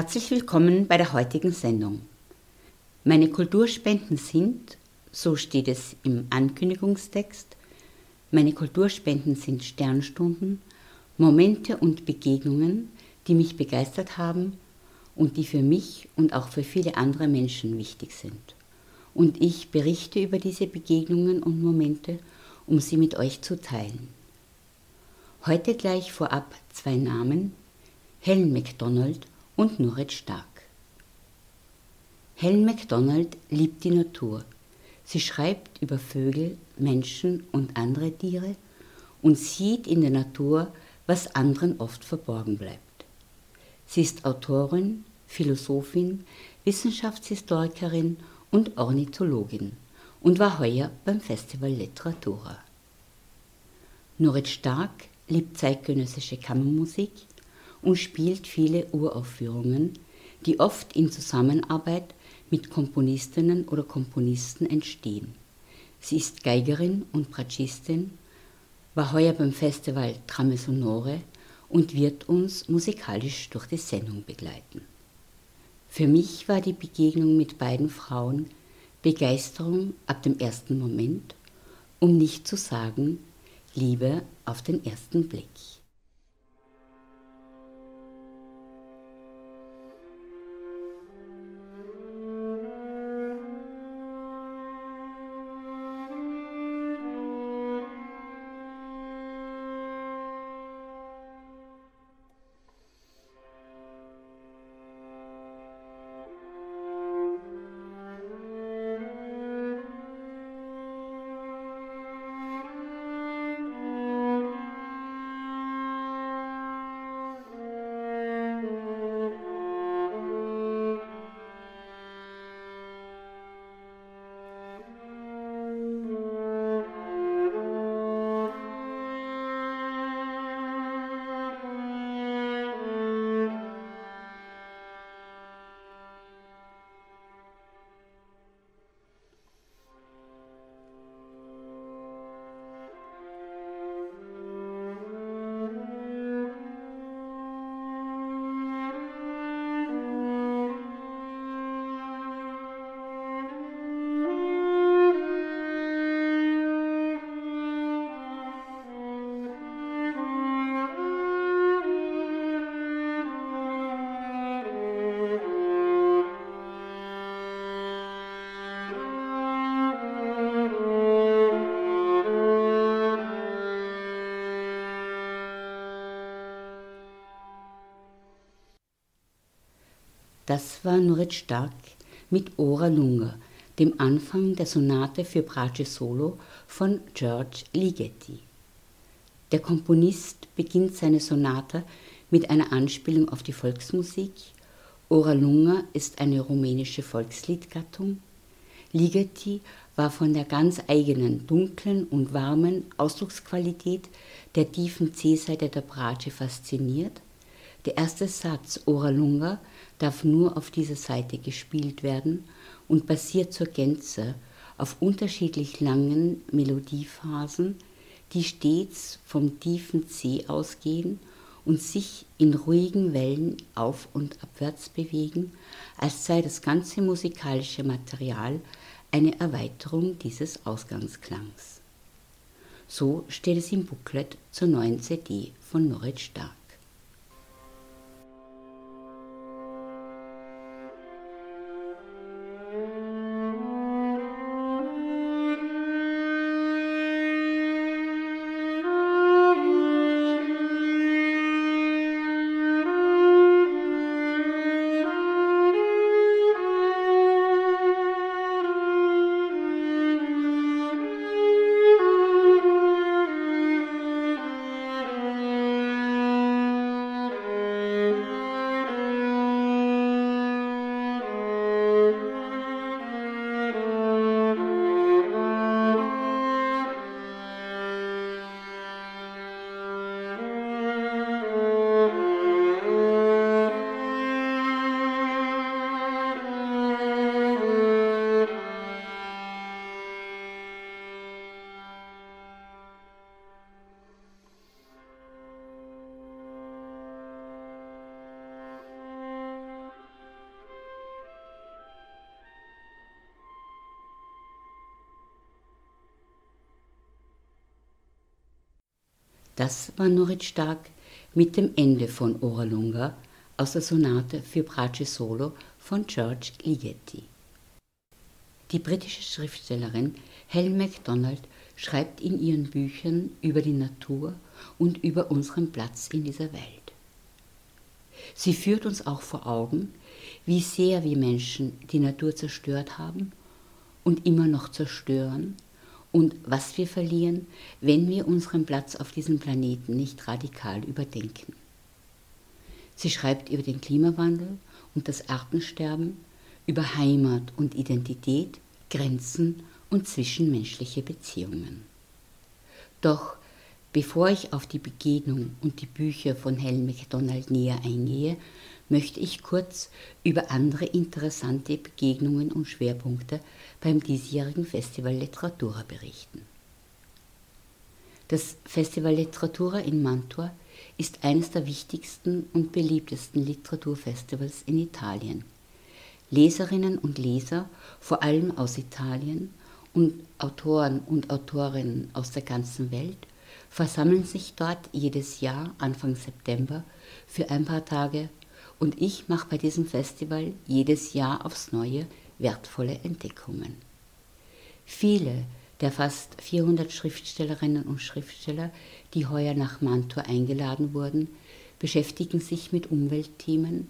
Herzlich willkommen bei der heutigen Sendung. Meine Kulturspenden sind, so steht es im Ankündigungstext, meine Kulturspenden sind Sternstunden, Momente und Begegnungen, die mich begeistert haben und die für mich und auch für viele andere Menschen wichtig sind. Und ich berichte über diese Begegnungen und Momente, um sie mit euch zu teilen. Heute gleich vorab zwei Namen, Helen MacDonald und Nurit Stark. Helen MacDonald liebt die Natur. Sie schreibt über Vögel, Menschen und andere Tiere und sieht in der Natur, was anderen oft verborgen bleibt. Sie ist Autorin, Philosophin, Wissenschaftshistorikerin und Ornithologin und war heuer beim Festival Literatura. Nurit Stark liebt zeitgenössische Kammermusik, und spielt viele Uraufführungen, die oft in Zusammenarbeit mit Komponistinnen oder Komponisten entstehen. Sie ist Geigerin und Bratschistin, war heuer beim Festival Trame Sonore und wird uns musikalisch durch die Sendung begleiten. Für mich war die Begegnung mit beiden Frauen Begeisterung ab dem ersten Moment, um nicht zu sagen Liebe auf den ersten Blick. Das war Nurit Stark mit Ora Lunga, dem Anfang der Sonate für Brace Solo von George Ligeti. Der Komponist beginnt seine Sonate mit einer Anspielung auf die Volksmusik. Ora Lunga ist eine rumänische Volksliedgattung. Ligeti war von der ganz eigenen, dunklen und warmen Ausdrucksqualität der tiefen C-Seite der Brace fasziniert. Der erste Satz Ora Lunga darf nur auf dieser Seite gespielt werden und basiert zur Gänze auf unterschiedlich langen Melodiephasen, die stets vom tiefen C ausgehen und sich in ruhigen Wellen auf und abwärts bewegen, als sei das ganze musikalische Material eine Erweiterung dieses Ausgangsklangs. So steht es im Booklet zur neuen CD von Norit Stark. Das war Norit Stark mit dem Ende von Ora Lunga aus der Sonate für Brace Solo von George Ligeti. Die britische Schriftstellerin Helen MacDonald schreibt in ihren Büchern über die Natur und über unseren Platz in dieser Welt. Sie führt uns auch vor Augen, wie sehr wir Menschen die Natur zerstört haben und immer noch zerstören und was wir verlieren, wenn wir unseren Platz auf diesem Planeten nicht radikal überdenken. Sie schreibt über den Klimawandel und das Artensterben, über Heimat und Identität, Grenzen und zwischenmenschliche Beziehungen. Doch bevor ich auf die Begegnung und die Bücher von Helen MacDonald näher eingehe, möchte ich kurz über andere interessante Begegnungen und Schwerpunkte beim diesjährigen Festival Literatura berichten. Das Festival Literatura in Mantua ist eines der wichtigsten und beliebtesten Literaturfestivals in Italien. Leserinnen und Leser, vor allem aus Italien, und Autoren und Autorinnen aus der ganzen Welt versammeln sich dort jedes Jahr Anfang September für ein paar Tage und ich mache bei diesem Festival jedes Jahr aufs Neue wertvolle Entdeckungen. Viele der fast 400 Schriftstellerinnen und Schriftsteller, die heuer nach Mantua eingeladen wurden, beschäftigen sich mit Umweltthemen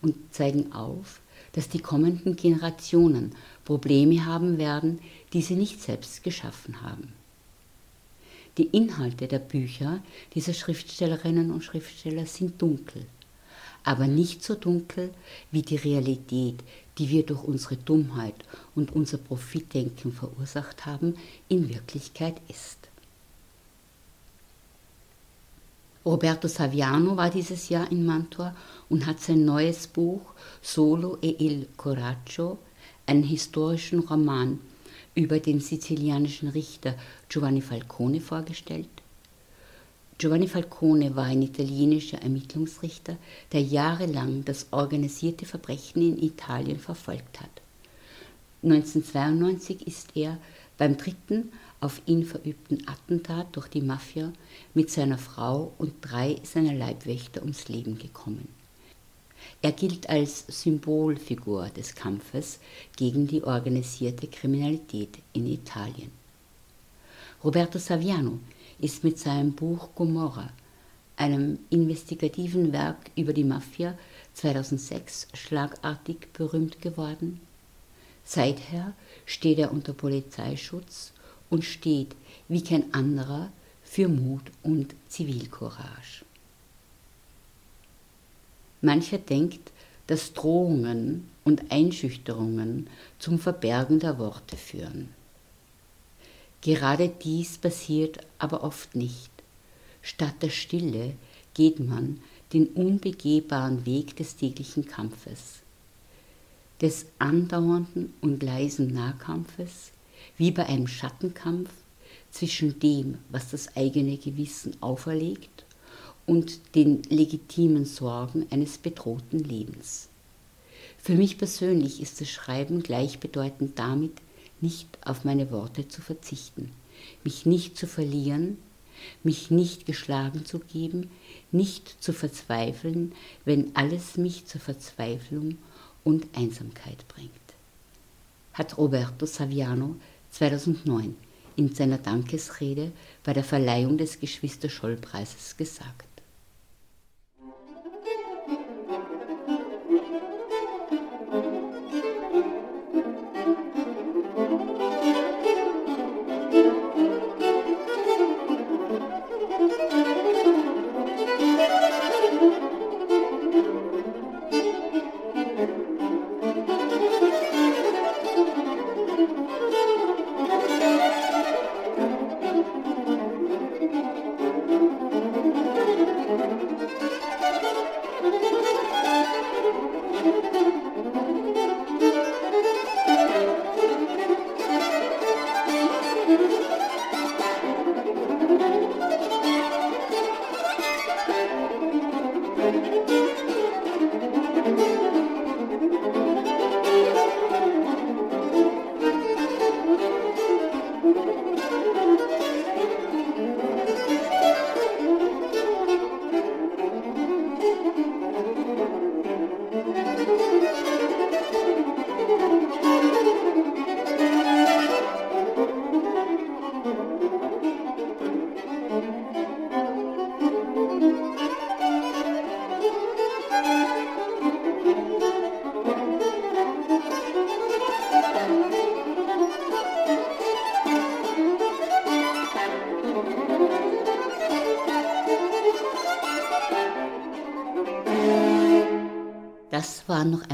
und zeigen auf, dass die kommenden Generationen Probleme haben werden, die sie nicht selbst geschaffen haben. Die Inhalte der Bücher dieser Schriftstellerinnen und Schriftsteller sind dunkel aber nicht so dunkel wie die Realität, die wir durch unsere Dummheit und unser Profitdenken verursacht haben, in Wirklichkeit ist. Roberto Saviano war dieses Jahr in Mantua und hat sein neues Buch Solo e il Coraggio, einen historischen Roman über den sizilianischen Richter Giovanni Falcone vorgestellt Giovanni Falcone war ein italienischer Ermittlungsrichter, der jahrelang das organisierte Verbrechen in Italien verfolgt hat. 1992 ist er beim dritten auf ihn verübten Attentat durch die Mafia mit seiner Frau und drei seiner Leibwächter ums Leben gekommen. Er gilt als Symbolfigur des Kampfes gegen die organisierte Kriminalität in Italien. Roberto Saviano ist mit seinem Buch Gomorra, einem investigativen Werk über die Mafia, 2006 schlagartig berühmt geworden. Seither steht er unter Polizeischutz und steht wie kein anderer für Mut und Zivilcourage. Mancher denkt, dass Drohungen und Einschüchterungen zum Verbergen der Worte führen. Gerade dies passiert aber oft nicht. Statt der Stille geht man den unbegehbaren Weg des täglichen Kampfes, des andauernden und leisen Nahkampfes, wie bei einem Schattenkampf zwischen dem, was das eigene Gewissen auferlegt, und den legitimen Sorgen eines bedrohten Lebens. Für mich persönlich ist das Schreiben gleichbedeutend damit, nicht auf meine Worte zu verzichten, mich nicht zu verlieren, mich nicht geschlagen zu geben, nicht zu verzweifeln, wenn alles mich zur Verzweiflung und Einsamkeit bringt. Hat Roberto Saviano 2009 in seiner Dankesrede bei der Verleihung des Geschwister-Scholl-Preises gesagt.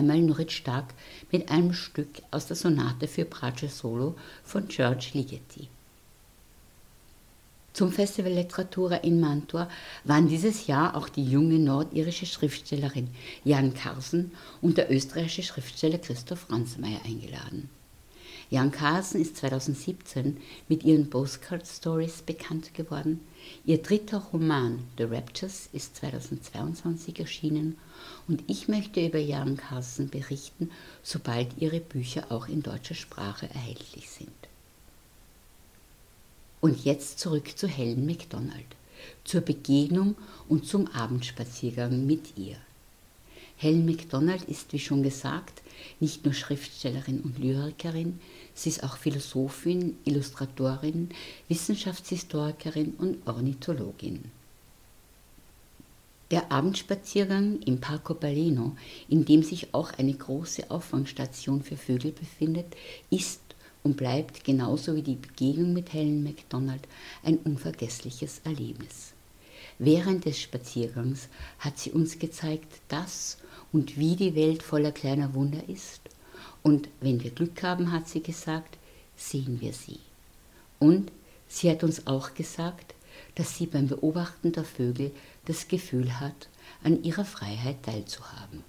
Einmal Nurit Stark mit einem Stück aus der Sonate für Brace Solo von George Ligeti. Zum Festival Literatura in Mantua waren dieses Jahr auch die junge nordirische Schriftstellerin Jan Carsen und der österreichische Schriftsteller Christoph Ransmayr eingeladen. Jan Carlsen ist 2017 mit ihren Postcard Stories bekannt geworden. Ihr dritter Roman The Raptures ist 2022 erschienen und ich möchte über Jan Carlsen berichten, sobald ihre Bücher auch in deutscher Sprache erhältlich sind. Und jetzt zurück zu Helen MacDonald, zur Begegnung und zum Abendspaziergang mit ihr. Helen MacDonald ist, wie schon gesagt, nicht nur Schriftstellerin und Lyrikerin, sie ist auch Philosophin, Illustratorin, Wissenschaftshistorikerin und Ornithologin. Der Abendspaziergang im Parco Baleno, in dem sich auch eine große Auffangstation für Vögel befindet, ist und bleibt genauso wie die Begegnung mit Helen MacDonald ein unvergessliches Erlebnis. Während des Spaziergangs hat sie uns gezeigt, dass und wie die Welt voller kleiner Wunder ist. Und wenn wir Glück haben, hat sie gesagt, sehen wir sie. Und sie hat uns auch gesagt, dass sie beim Beobachten der Vögel das Gefühl hat, an ihrer Freiheit teilzuhaben.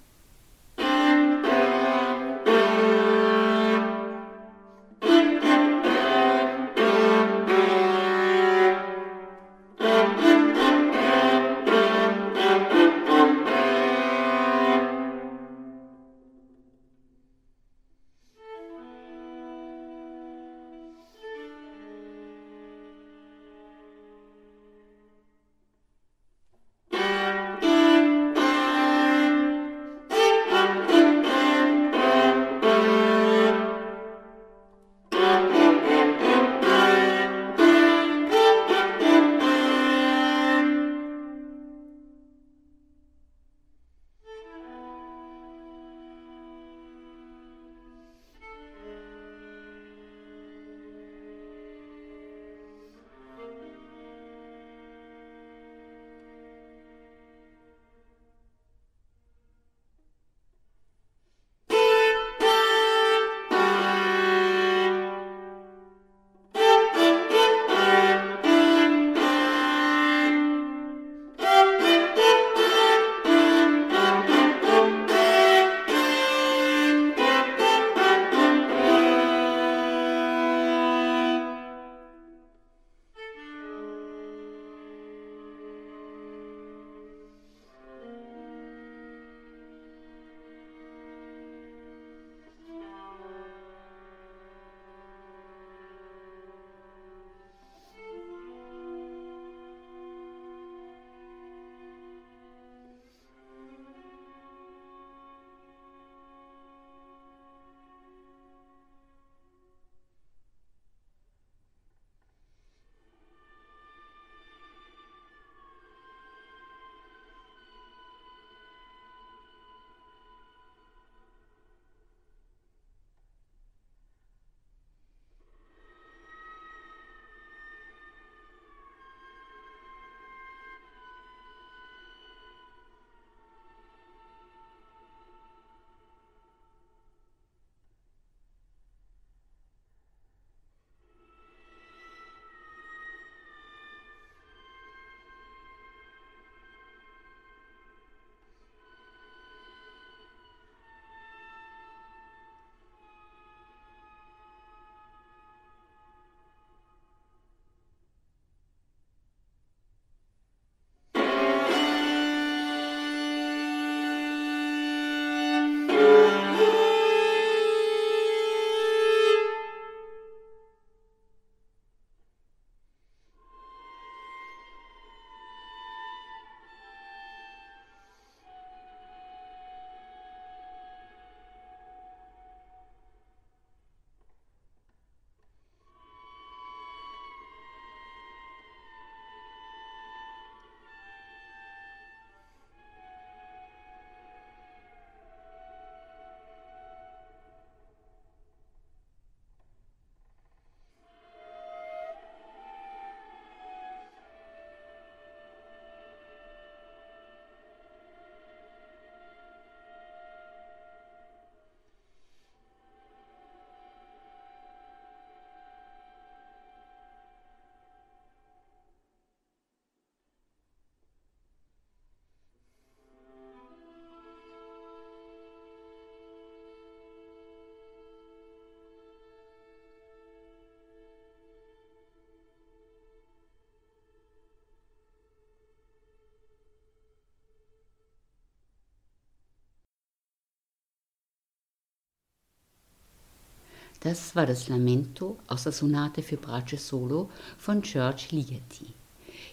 Das war das Lamento aus der Sonate für Brace Solo von George Ligeti,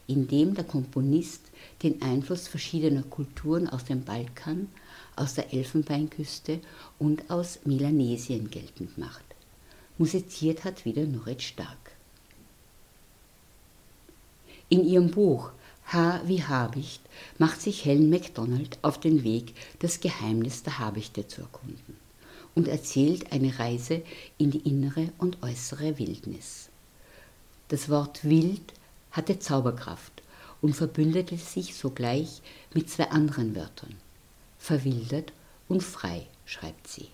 in dem der Komponist den Einfluss verschiedener Kulturen aus dem Balkan, aus der Elfenbeinküste und aus Melanesien geltend macht. Musiziert hat wieder Norit Stark. In ihrem Buch H wie Habicht macht sich Helen MacDonald auf den Weg, das Geheimnis der Habichte zu erkunden und erzählt eine Reise in die innere und äußere Wildnis. Das Wort wild hatte Zauberkraft und verbündete sich sogleich mit zwei anderen Wörtern. Verwildert und frei, schreibt sie.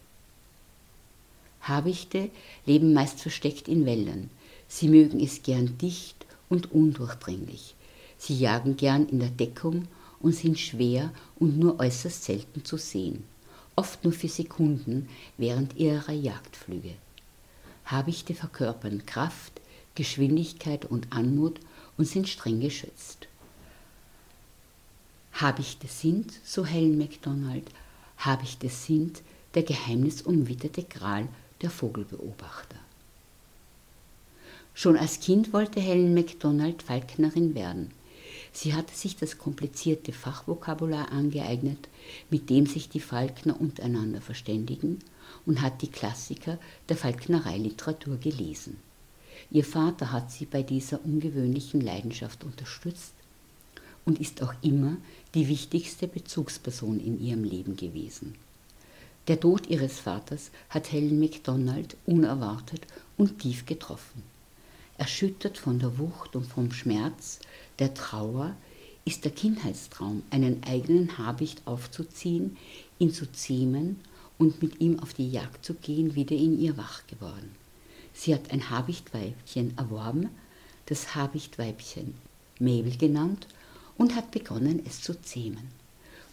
Habichte leben meist versteckt in Wäldern. Sie mögen es gern dicht und undurchdringlich. Sie jagen gern in der Deckung und sind schwer und nur äußerst selten zu sehen, oft nur für Sekunden während ihrer Jagdflüge. Habichte verkörpern Kraft, Geschwindigkeit und Anmut und sind streng geschützt. Habichte sind, so Helen MacDonald, Habichte sind der geheimnisumwitterte Gral der Vogelbeobachter. Schon als Kind wollte Helen MacDonald Falknerin werden. Sie hatte sich das komplizierte Fachvokabular angeeignet, mit dem sich die Falkner untereinander verständigen, und hat die Klassiker der Falknereiliteratur gelesen. Ihr Vater hat sie bei dieser ungewöhnlichen Leidenschaft unterstützt und ist auch immer die wichtigste Bezugsperson in ihrem Leben gewesen. Der Tod ihres Vaters hat Helen MacDonald unerwartet und tief getroffen. Erschüttert von der Wucht und vom Schmerz, der Trauer, ist der Kindheitstraum, einen eigenen Habicht aufzuziehen, ihn zu zähmen und mit ihm auf die Jagd zu gehen, wieder in ihr wach geworden. Sie hat ein Habichtweibchen erworben, das Habichtweibchen Mabel genannt, und hat begonnen, es zu zähmen.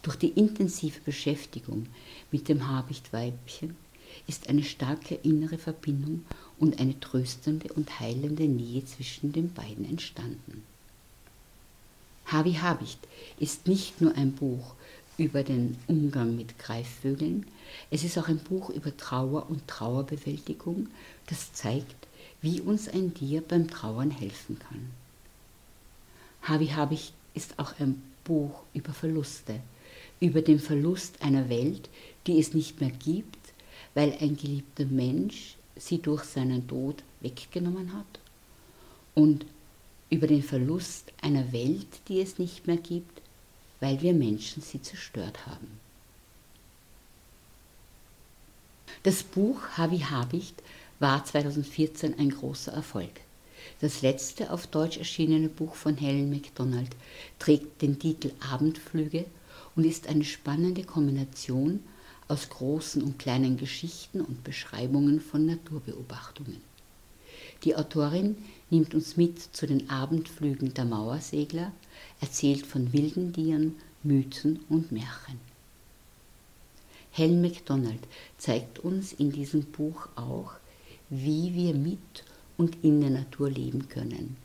Durch die intensive Beschäftigung mit dem Habichtweibchen ist eine starke innere Verbindung und eine tröstende und heilende Nähe zwischen den beiden entstanden. Habi Habicht ist nicht nur ein Buch über den Umgang mit Greifvögeln, es ist auch ein Buch über Trauer und Trauerbewältigung, das zeigt, wie uns ein Tier beim Trauern helfen kann. Habi Habicht ist auch ein Buch über Verluste, über den Verlust einer Welt, die es nicht mehr gibt, weil ein geliebter Mensch sie durch seinen Tod weggenommen hat und über den Verlust einer Welt, die es nicht mehr gibt, weil wir Menschen sie zerstört haben. Das Buch Havi Habicht war 2014 ein großer Erfolg. Das letzte auf Deutsch erschienene Buch von Helen MacDonald trägt den Titel Abendflüge und ist eine spannende Kombination aus großen und kleinen Geschichten und Beschreibungen von Naturbeobachtungen. Die Autorin nimmt uns mit zu den Abendflügen der Mauersegler, erzählt von wilden Tieren, Mythen und Märchen. Helen MacDonald zeigt uns in diesem Buch auch, wie wir mit und in der Natur leben können.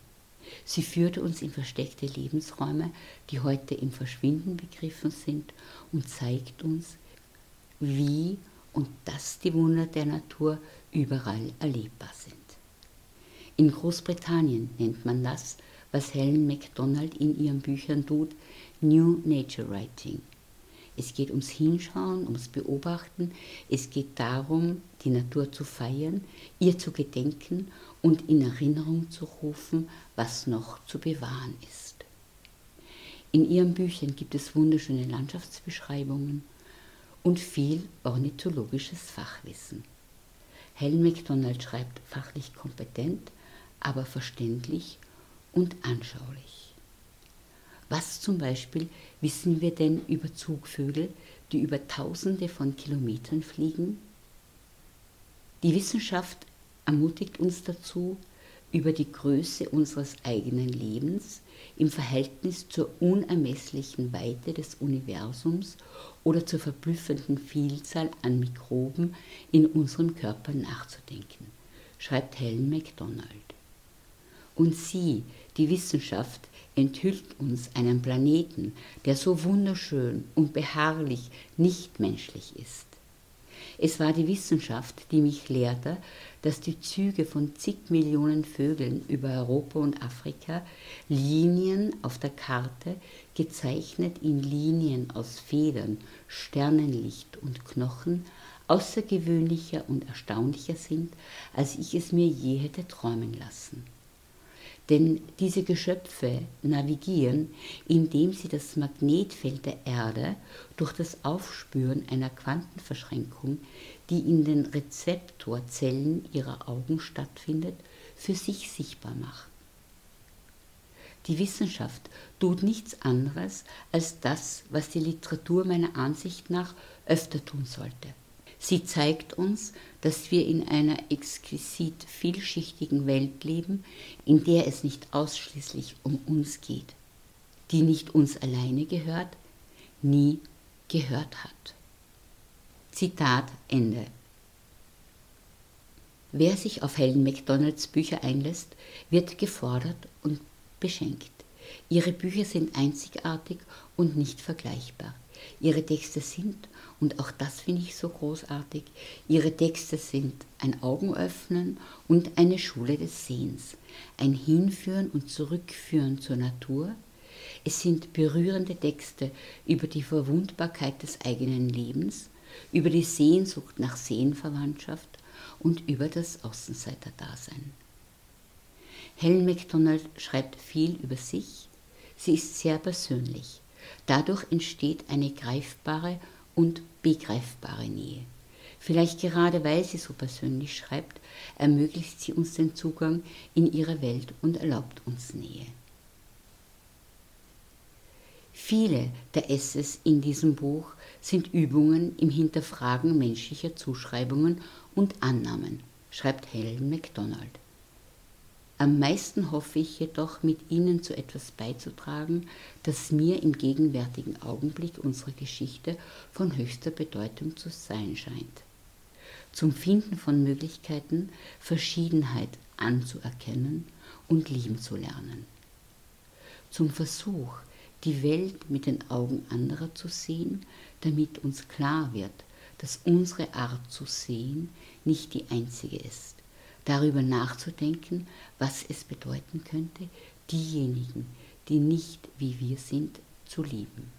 Sie führte uns in versteckte Lebensräume, die heute im Verschwinden begriffen sind, und zeigt uns, wie und dass die Wunder der Natur überall erlebbar sind. In Großbritannien nennt man das, was Helen MacDonald in ihren Büchern tut, New Nature Writing. Es geht ums Hinschauen, ums Beobachten, es geht darum, die Natur zu feiern, ihr zu gedenken und in Erinnerung zu rufen, was noch zu bewahren ist. In ihren Büchern gibt es wunderschöne Landschaftsbeschreibungen und viel ornithologisches Fachwissen. Helen MacDonald schreibt fachlich kompetent, aber verständlich und anschaulich. Was zum Beispiel wissen wir denn über Zugvögel, die über Tausende von Kilometern fliegen? Die Wissenschaft ermutigt uns dazu, über die Größe unseres eigenen Lebens im Verhältnis zur unermesslichen Weite des Universums oder zur verblüffenden Vielzahl an Mikroben in unserem Körper nachzudenken, schreibt Helen MacDonald. Und sie, die Wissenschaft, enthüllt uns einen Planeten, der so wunderschön und beharrlich nicht menschlich ist. Es war die Wissenschaft, die mich lehrte, dass die Züge von zig Millionen Vögeln über Europa und Afrika Linien auf der Karte, gezeichnet in Linien aus Federn, Sternenlicht und Knochen, außergewöhnlicher und erstaunlicher sind, als ich es mir je hätte träumen lassen. Denn diese Geschöpfe navigieren, indem sie das Magnetfeld der Erde durch das Aufspüren einer Quantenverschränkung, die in den Rezeptorzellen ihrer Augen stattfindet, für sich sichtbar machen. Die Wissenschaft tut nichts anderes als das, was die Literatur meiner Ansicht nach öfter tun sollte. Sie zeigt uns, dass wir in einer exquisit vielschichtigen Welt leben, in der es nicht ausschließlich um uns geht, die nicht uns alleine gehört, nie gehört hat. Zitat Ende. Wer sich auf Helen Macdonalds Bücher einlässt, wird gefordert und beschenkt. Ihre Bücher sind einzigartig und nicht vergleichbar. Ihre Texte sind, und auch das finde ich so großartig, ihre Texte sind ein Augenöffnen und eine Schule des Sehens, ein Hinführen und Zurückführen zur Natur. Es sind berührende Texte über die Verwundbarkeit des eigenen Lebens, über die Sehnsucht nach Seelenverwandtschaft und über das Außenseiterdasein. Helen MacDonald schreibt viel über sich, sie ist sehr persönlich. Dadurch entsteht eine greifbare und begreifbare Nähe. Vielleicht gerade weil sie so persönlich schreibt, ermöglicht sie uns den Zugang in ihre Welt und erlaubt uns Nähe. Viele der Essays in diesem Buch sind Übungen im Hinterfragen menschlicher Zuschreibungen und Annahmen, schreibt Helen MacDonald. Am meisten hoffe ich jedoch, mit Ihnen zu etwas beizutragen, das mir im gegenwärtigen Augenblick unserer Geschichte von höchster Bedeutung zu sein scheint. Zum Finden von Möglichkeiten, Verschiedenheit anzuerkennen und lieben zu lernen. Zum Versuch, die Welt mit den Augen anderer zu sehen, damit uns klar wird, dass unsere Art zu sehen nicht die einzige ist darüber nachzudenken, was es bedeuten könnte, diejenigen, die nicht wie wir sind, zu lieben.